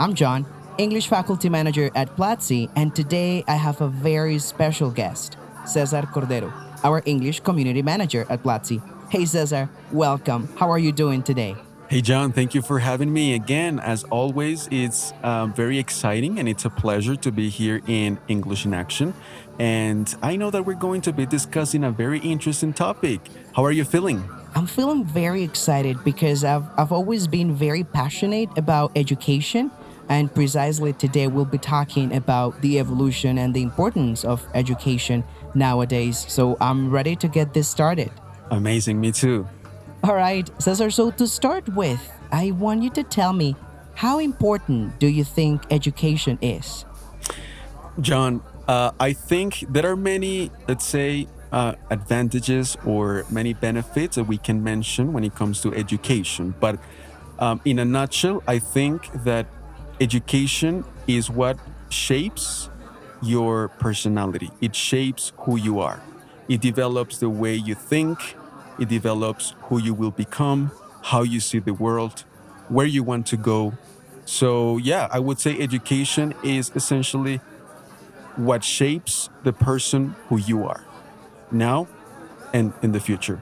I'm John, English faculty manager at Platzi, and today I have a very special guest, Cesar Cordero, our English community manager at Platzi. Hey Cesar, welcome. How are you doing today? Hey, John, thank you for having me again. As always, it's um, very exciting and it's a pleasure to be here in English in Action. And I know that we're going to be discussing a very interesting topic. How are you feeling? I'm feeling very excited because I've, I've always been very passionate about education. And precisely today, we'll be talking about the evolution and the importance of education nowadays. So I'm ready to get this started. Amazing, me too. All right, Cesar. So to start with, I want you to tell me how important do you think education is? John, uh, I think there are many, let's say, uh, advantages or many benefits that we can mention when it comes to education. But um, in a nutshell, I think that education is what shapes your personality, it shapes who you are, it develops the way you think, it develops who you will become, how you see the world, where you want to go. So, yeah, I would say education is essentially what shapes the person who you are now and in the future.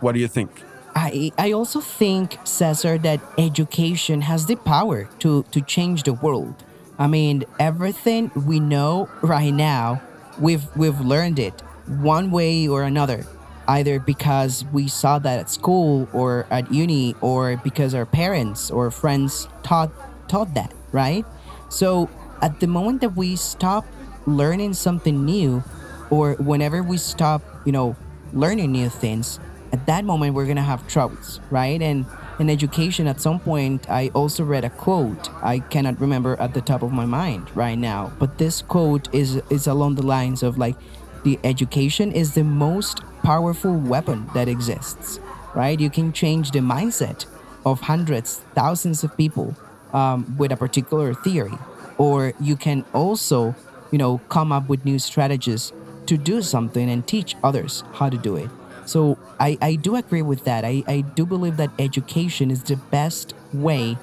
What do you think? I, I also think, Cesar, that education has the power to, to change the world. I mean, everything we know right now, we've, we've learned it one way or another, either because we saw that at school or at uni or because our parents or friends taught, taught that, right? So at the moment that we stop learning something new, or whenever we stop, you know, learning new things, at that moment we're gonna have troubles, right? And in education, at some point, I also read a quote. I cannot remember at the top of my mind right now, but this quote is is along the lines of like, the education is the most powerful weapon that exists, right? You can change the mindset of hundreds, thousands of people um, with a particular theory, or you can also, you know, come up with new strategies to do something and teach others how to do it. So I, I do agree with that. I, I do believe that education is the best way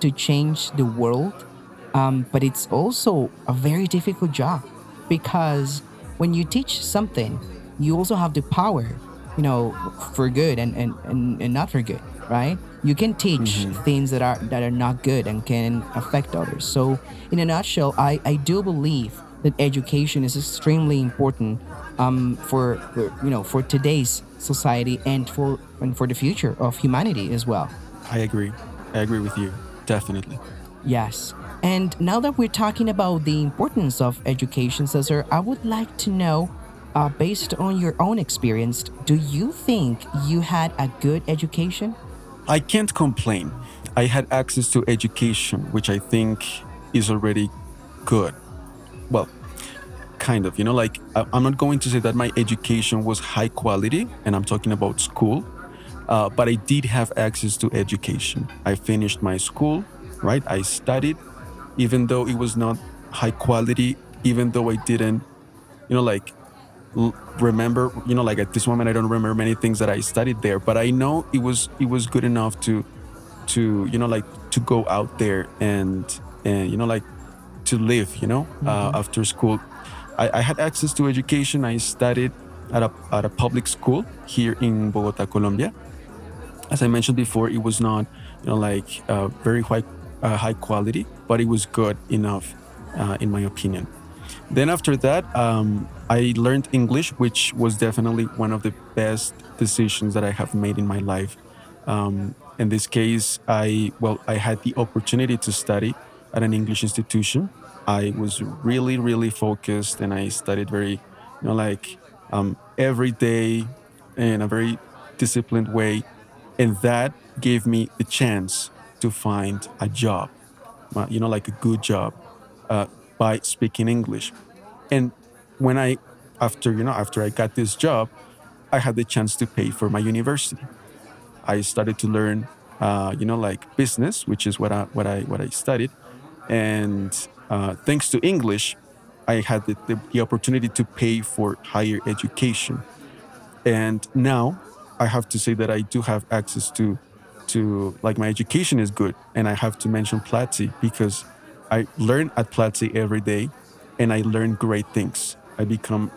to change the world. Um, but it's also a very difficult job because when you teach something, you also have the power, you know, for good and, and, and, and not for good, right? You can teach Mhm. things that are that are not good and can affect others. So in a nutshell, I, I do believe that education is extremely important um, for, for you know for today's society and for and for the future of humanity as well. I agree. I agree with you. Definitely. Yes. And now that we're talking about the importance of education, Cesar, I would like to know, uh, based on your own experience, do you think you had a good education? I can't complain. I had access to education, which I think is already good. Kind of, you know, like I- I'm not going to say that my education was high quality, and I'm talking about school, uh, but I did have access to education. I finished my school, right? I studied, even though it was not high quality, even though I didn't, you know, like l- remember you know like at this moment i don't remember many things that i studied there but i know it was it was good enough to to you know like to go out there and and you know like to live you know uh, after school I, I had access to education i studied at a, at a public school here in bogota colombia as i mentioned before it was not you know like uh, very high uh, high quality but it was good enough uh, in my opinion then after that, um, I learned English, which was definitely one of the best decisions that I have made in my life. Um, in this case, I well, I had the opportunity to study at an English institution. I was really, really focused, and I studied very, you know, like um, every day in a very disciplined way, and that gave me the chance to find a job uh, you know, like a good job uh, by speaking English. And when I, after you know, after I got this job, I had the chance to pay for my university. I started to learn, uh, you know, like business, which is what I what I what I studied, and uh, thanks to English, I had the, the, the opportunity to pay for higher education. And now I have to say that I do have access to to like my education is good and I have to mention Platzi because I learn at Platzi every day and I learn great things. I become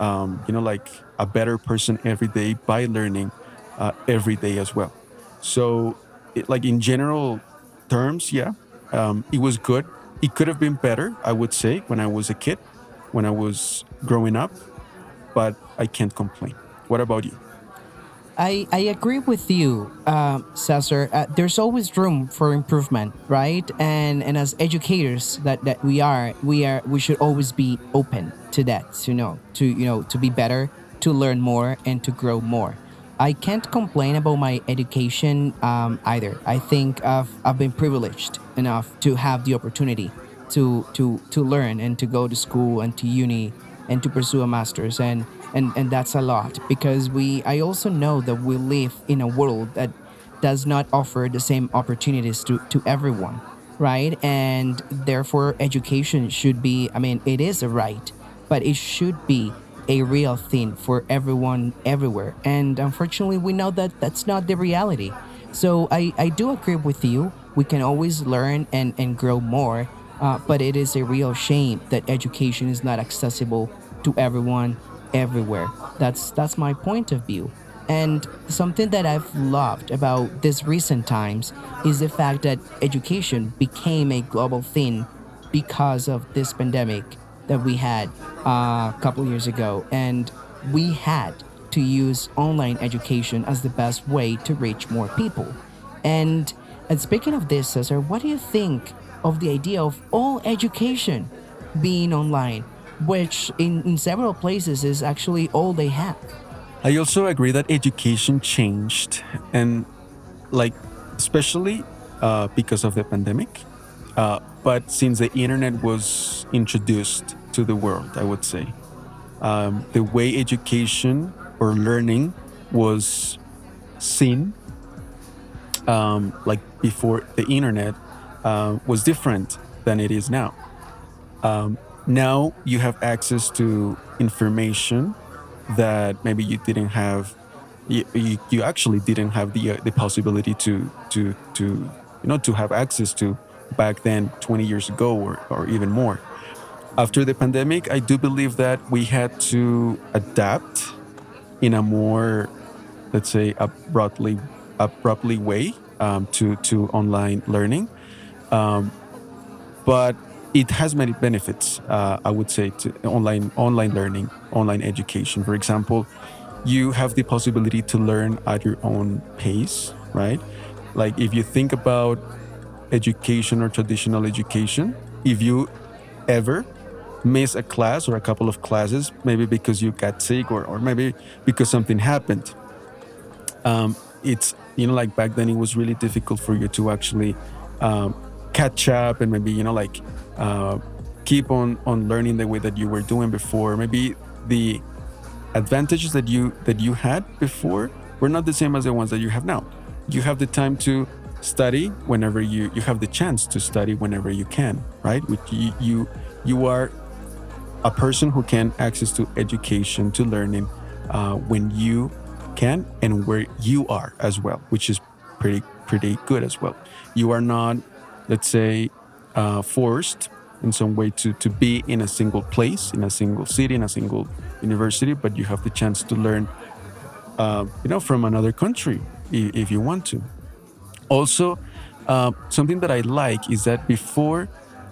um, you know like a better person every day by learning uh, every day as well. So it, like in general terms, yeah, um, it was good. It could have been better, I would say, when I was a kid, when I was growing up, but I can't complain. What about you? I, I agree with you, uh, Cesar. Uh, there's always room for improvement, right? And and as educators that, that we are, we are we should always be open to that. You know, to you know to be better, to learn more, and to grow more. I can't complain about my education um, either. I think I've, I've been privileged enough to have the opportunity to to to learn and to go to school and to uni and to pursue a master's and and and that's a lot because we i also know that we live in a world that does not offer the same opportunities to to everyone right and therefore education should be i mean it is a right but it should be a real thing for everyone everywhere and unfortunately we know that that's not the reality so i i do agree with you we can always learn and and grow more uh, but it is a real shame that education is not accessible to everyone everywhere. That's that's my point of view. And something that I've loved about this recent times is the fact that education became a global thing because of this pandemic that we had uh, a couple years ago. And we had to use online education as the best way to reach more people. And, and speaking of this, Cesar, what do you think of the idea of all education being online? which in, in several places is actually all they have. I also agree that education changed, and like, especially uh, because of the pandemic. Uh, but since the internet was introduced to the world, I would say, um, the way education or learning was seen, um, like before the internet, uh, was different than it is now. Um, now you have access to information that maybe you didn't have you, you, actually didn't have the uh, the possibility to to to you know to have access to back then 20 years ago or, or even more after the pandemic i do believe that we had to adapt in a more let's say abruptly abruptly way um, to to online learning um, but it has many benefits. Uh, I would say to online online learning, online education. For example, you have the possibility to learn at your own pace, right? Like if you think about education or traditional education, if you ever miss a class or a couple of classes, maybe because you got sick or, or maybe because something happened, um, it's you know like back then it was really difficult for you to actually um, catch up and maybe you know like uh, keep on on learning the way that you were doing before. Maybe the advantages that you that you had before were not the same as the ones that you have now. You have the time to study whenever you you have the chance to study whenever you can right? Which you you, you are a person who can access to education to learning uh, when you can and where you are as well which is pretty pretty good as well you are not let's say, uh, forced in some way to, to be in a single place, in a single city, in a single university, but you have the chance to learn, uh, you know, from another country if you want to. Also, uh, something that I like is that before,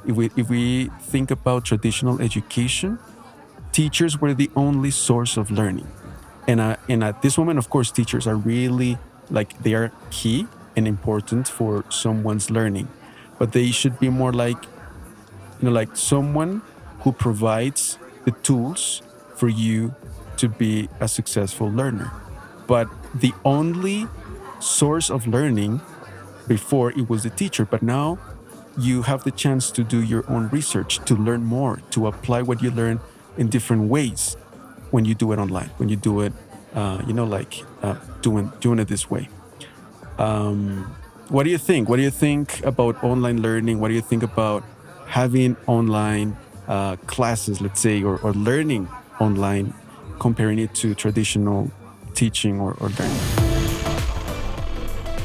if we, if we think about traditional education, teachers were the only source of learning. And, uh, and at this moment, of course, teachers are really like they are key and important for someone's learning but they should be more like you know like someone who provides the tools for you to be a successful learner but the only source of learning before it was the teacher but now you have the chance to do your own research, to learn more, to apply what you learn in different ways when you do it online, when you do it, uh, you know, like uh, doing doing it this way. Um, what do you think? What do you think about online learning? What do you think about having online uh, classes, let's say, or, or learning online, comparing it to traditional teaching or, or learning?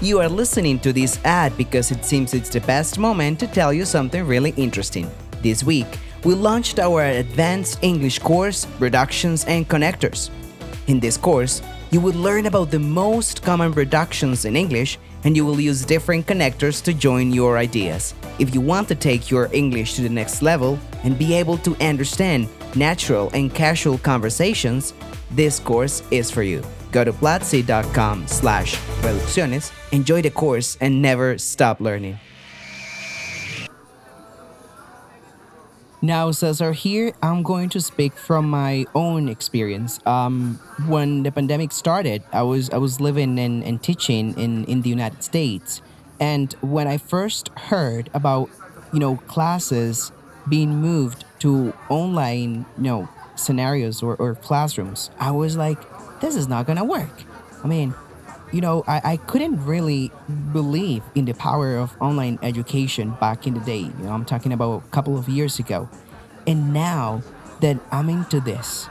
You are listening to this ad because it seems it's the best moment to tell you something really interesting. This week, we launched our advanced English course, Reductions and Connectors. In this course, you will learn about the most common reductions in English and you will use different connectors to join your ideas. If you want to take your English to the next level and be able to understand natural and casual conversations, this course is for you. Go to platzi.com slash reducciones, enjoy the course, and never stop learning. Now, Cesar, here I'm going to speak from my own experience. Um, when the pandemic started, I was I was living and, teaching in, in the United States. And when I first heard about, you know, classes being moved to online, you know, scenarios or, or classrooms, I was like, this is not gonna work. I mean, you know, I, I couldn't really believe in the power of online education back in the day. You know, I'm talking about a couple of years ago. And now that I'm into this,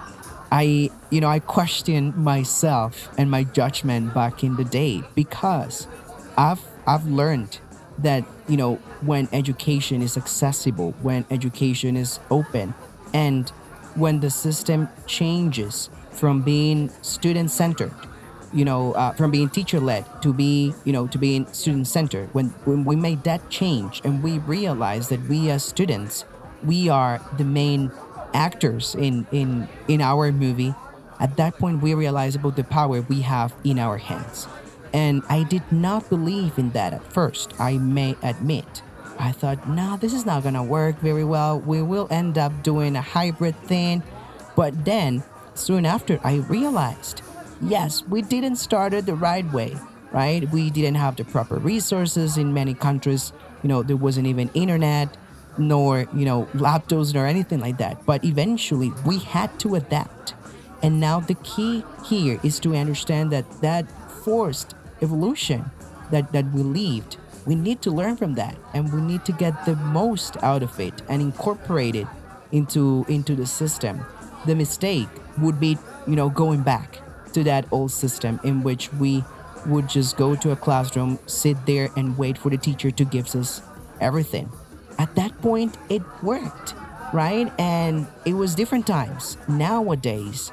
I, you know, I question myself and my judgment back in the day because I've I've learned that, you know, when education is accessible, when education is open, and when the system changes from being student centered you know, uh, from being teacher led to be, you know, to being student centered. When when we made that change and we realized that we as students, we are the main actors in in in our movie. At that point, we realized about the power we have in our hands. And I did not believe in that at first. I may admit. I thought, nah, this is not gonna work very well. We will end up doing a hybrid thing. But then, soon after, I realized yes, we didn't start it the right way, right? We didn't have the proper resources in many countries. You know, there wasn't even internet, nor, you know, laptops, nor anything like that. But eventually, we had to adapt. And now the key here is to understand that that forced evolution that, that we lived, we need to learn from that and we need to get the most out of it and incorporate it into into the system. The mistake would be, you know, going back to that old system in which we would just go to a classroom, sit there, and wait for the teacher to give us everything. At that point, it worked, right? And it was different times. Nowadays,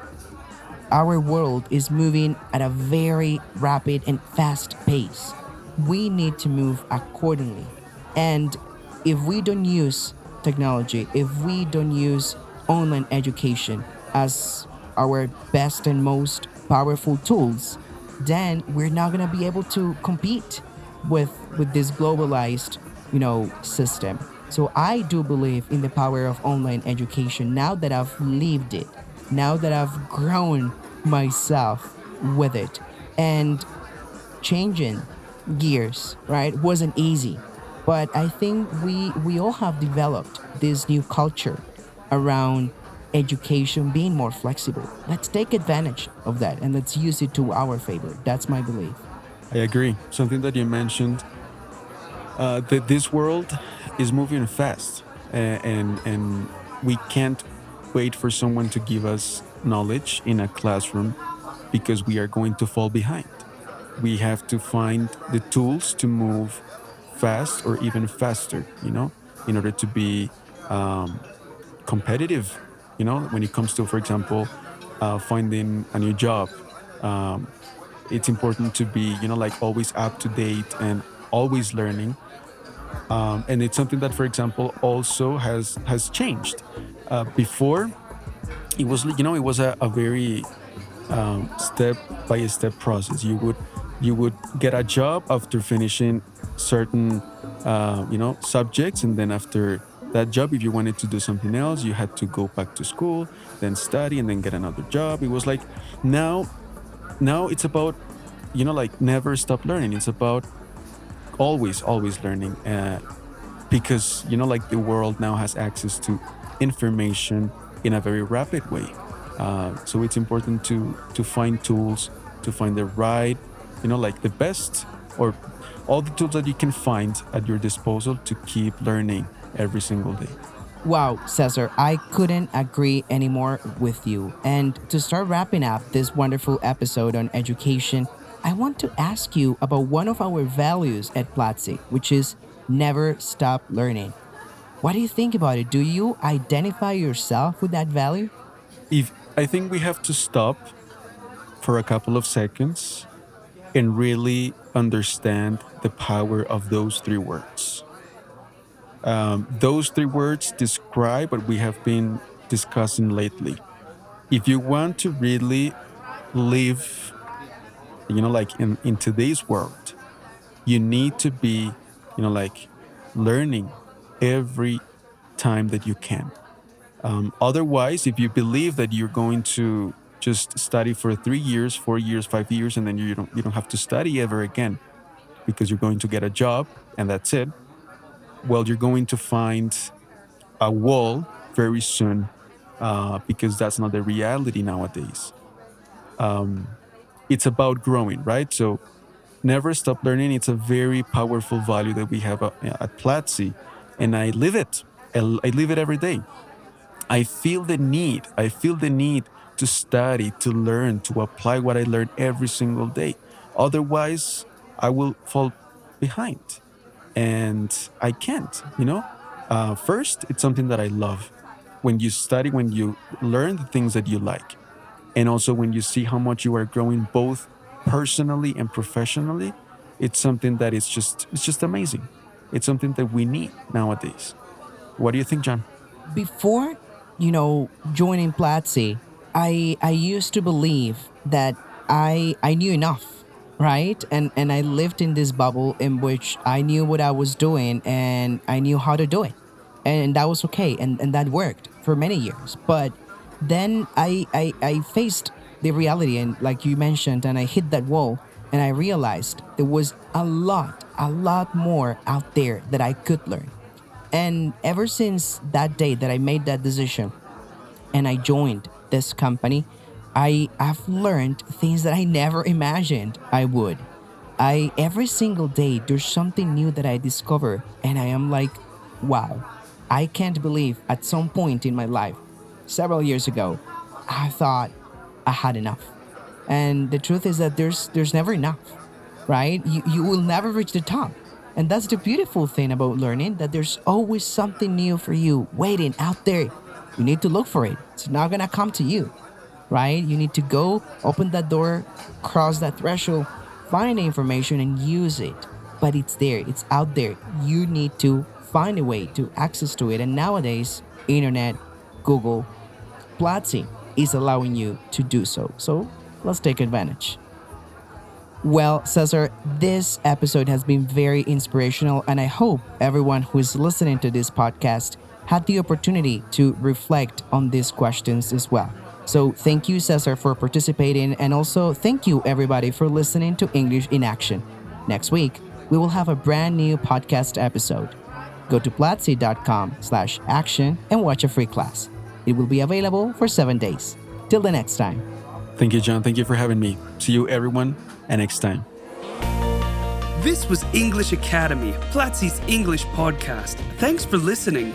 our world is moving at a very rapid and fast pace. We need to move accordingly. And if we don't use technology, if we don't use online education as our best and most powerful tools, then we're not gonna be able to compete with with this globalized, you know, system. So I do believe in the power of online education now that I've lived it, now that I've grown myself with it. And changing gears, right, wasn't easy. But I think we we all have developed this new culture around education being more flexible. Let's take advantage of that and let's use it to our favor. That's my belief. I agree. Something that you mentioned uh, that this world is moving fast, uh, and and we can't wait for someone to give us knowledge in a classroom because we are going to fall behind. We have to find the tools to move fast or even faster, you know, in order to be um, competitive you know when it comes to for example uh, finding a new job um, it's important to be you know like always up to date and always learning. Um, and it's something that for example also has has changed. Uh, before it was you know it was a, a very um, step by step process. You would you would get a job after finishing certain uh, you know subjects and then after that job if you wanted to do something else you had to go back to school then study and then get another job. It was like now now it's about you know like never stop learning. It's about always always learning uh, because you know like the world now has access to information in a very rapid way. Uh, so it's important to to find tools to find the right you know like the best or all the tools that you can find at your disposal to keep learning every single day Wow, Cesar, I couldn't agree anymore with you. And to start wrapping up this wonderful episode on education, I want to ask you about one of our values at Platzi, which is never stop learning. What do you think about it? Do you identify yourself with that value? if I think we have to stop for a couple of seconds and really understand the power of those three words. Um, those three words describe what we have been discussing lately. If you want to really live, you know, like in, in today's world, you need to be, you know, like learning every time that you can. Um, otherwise, if you believe that you're going to just study for three years, four years, five years, and then you don't you don't have to study ever again because you're going to get a job and that's it. Well, you're going to find a wall very soon uh, because that's not the reality nowadays. Um, it's about growing, right? So never stop learning. It's a very powerful value that we have at, at Platzi, and I live it. I live it every day. I feel the need. I feel the need to study, to learn, to apply what I learn every single day. Otherwise, I will fall behind. And I can't, you know? Uh, first, it's something that I love. When you study, when you learn the things that you like, and also when you see how much you are growing both personally and professionally, it's something that is just it's just amazing. It's something that we need nowadays. What do you think, John? Before, you know, joining Platzi, I I used to believe that I I knew enough, right? And and I lived in this bubble in which I knew what I was doing and I knew how to do it. And that was okay and, and that worked for many years. But then I, I I faced the reality and like you mentioned and I hit that wall and I realized there was a lot, a lot more out there that I could learn. And ever since that day that I made that decision and I joined this company, I have learned things that I never imagined I would. I every single day there's something new that I discover and I am like, wow. I can't believe at some point in my life, several years ago, I thought I had enough. And the truth is that there's there's never enough, right? You you will never reach the top. And that's the beautiful thing about learning that there's always something new for you waiting out there. You need to look for it. It's not gonna come to you, right? You need to go, open that door, cross that threshold, find the information and use it. But it's there, it's out there. You need to find a way to access to it. And nowadays, internet, Google, Platzi is allowing you to do so. So let's take advantage. Well, Cesar, this episode has been very inspirational, and I hope everyone who is listening to this podcast had the opportunity to reflect on these questions as well. So, thank you, Cesar, for participating, and also thank you, everybody, for listening to English in Action. Next week, we will have a brand new podcast episode. Go to platzi.com slash action and watch a free class. It will be available for seven days. Till the next time. Thank you, John. Thank you for having me. See you, everyone, and next time. This was English Academy, Platzi's English podcast. Thanks for listening.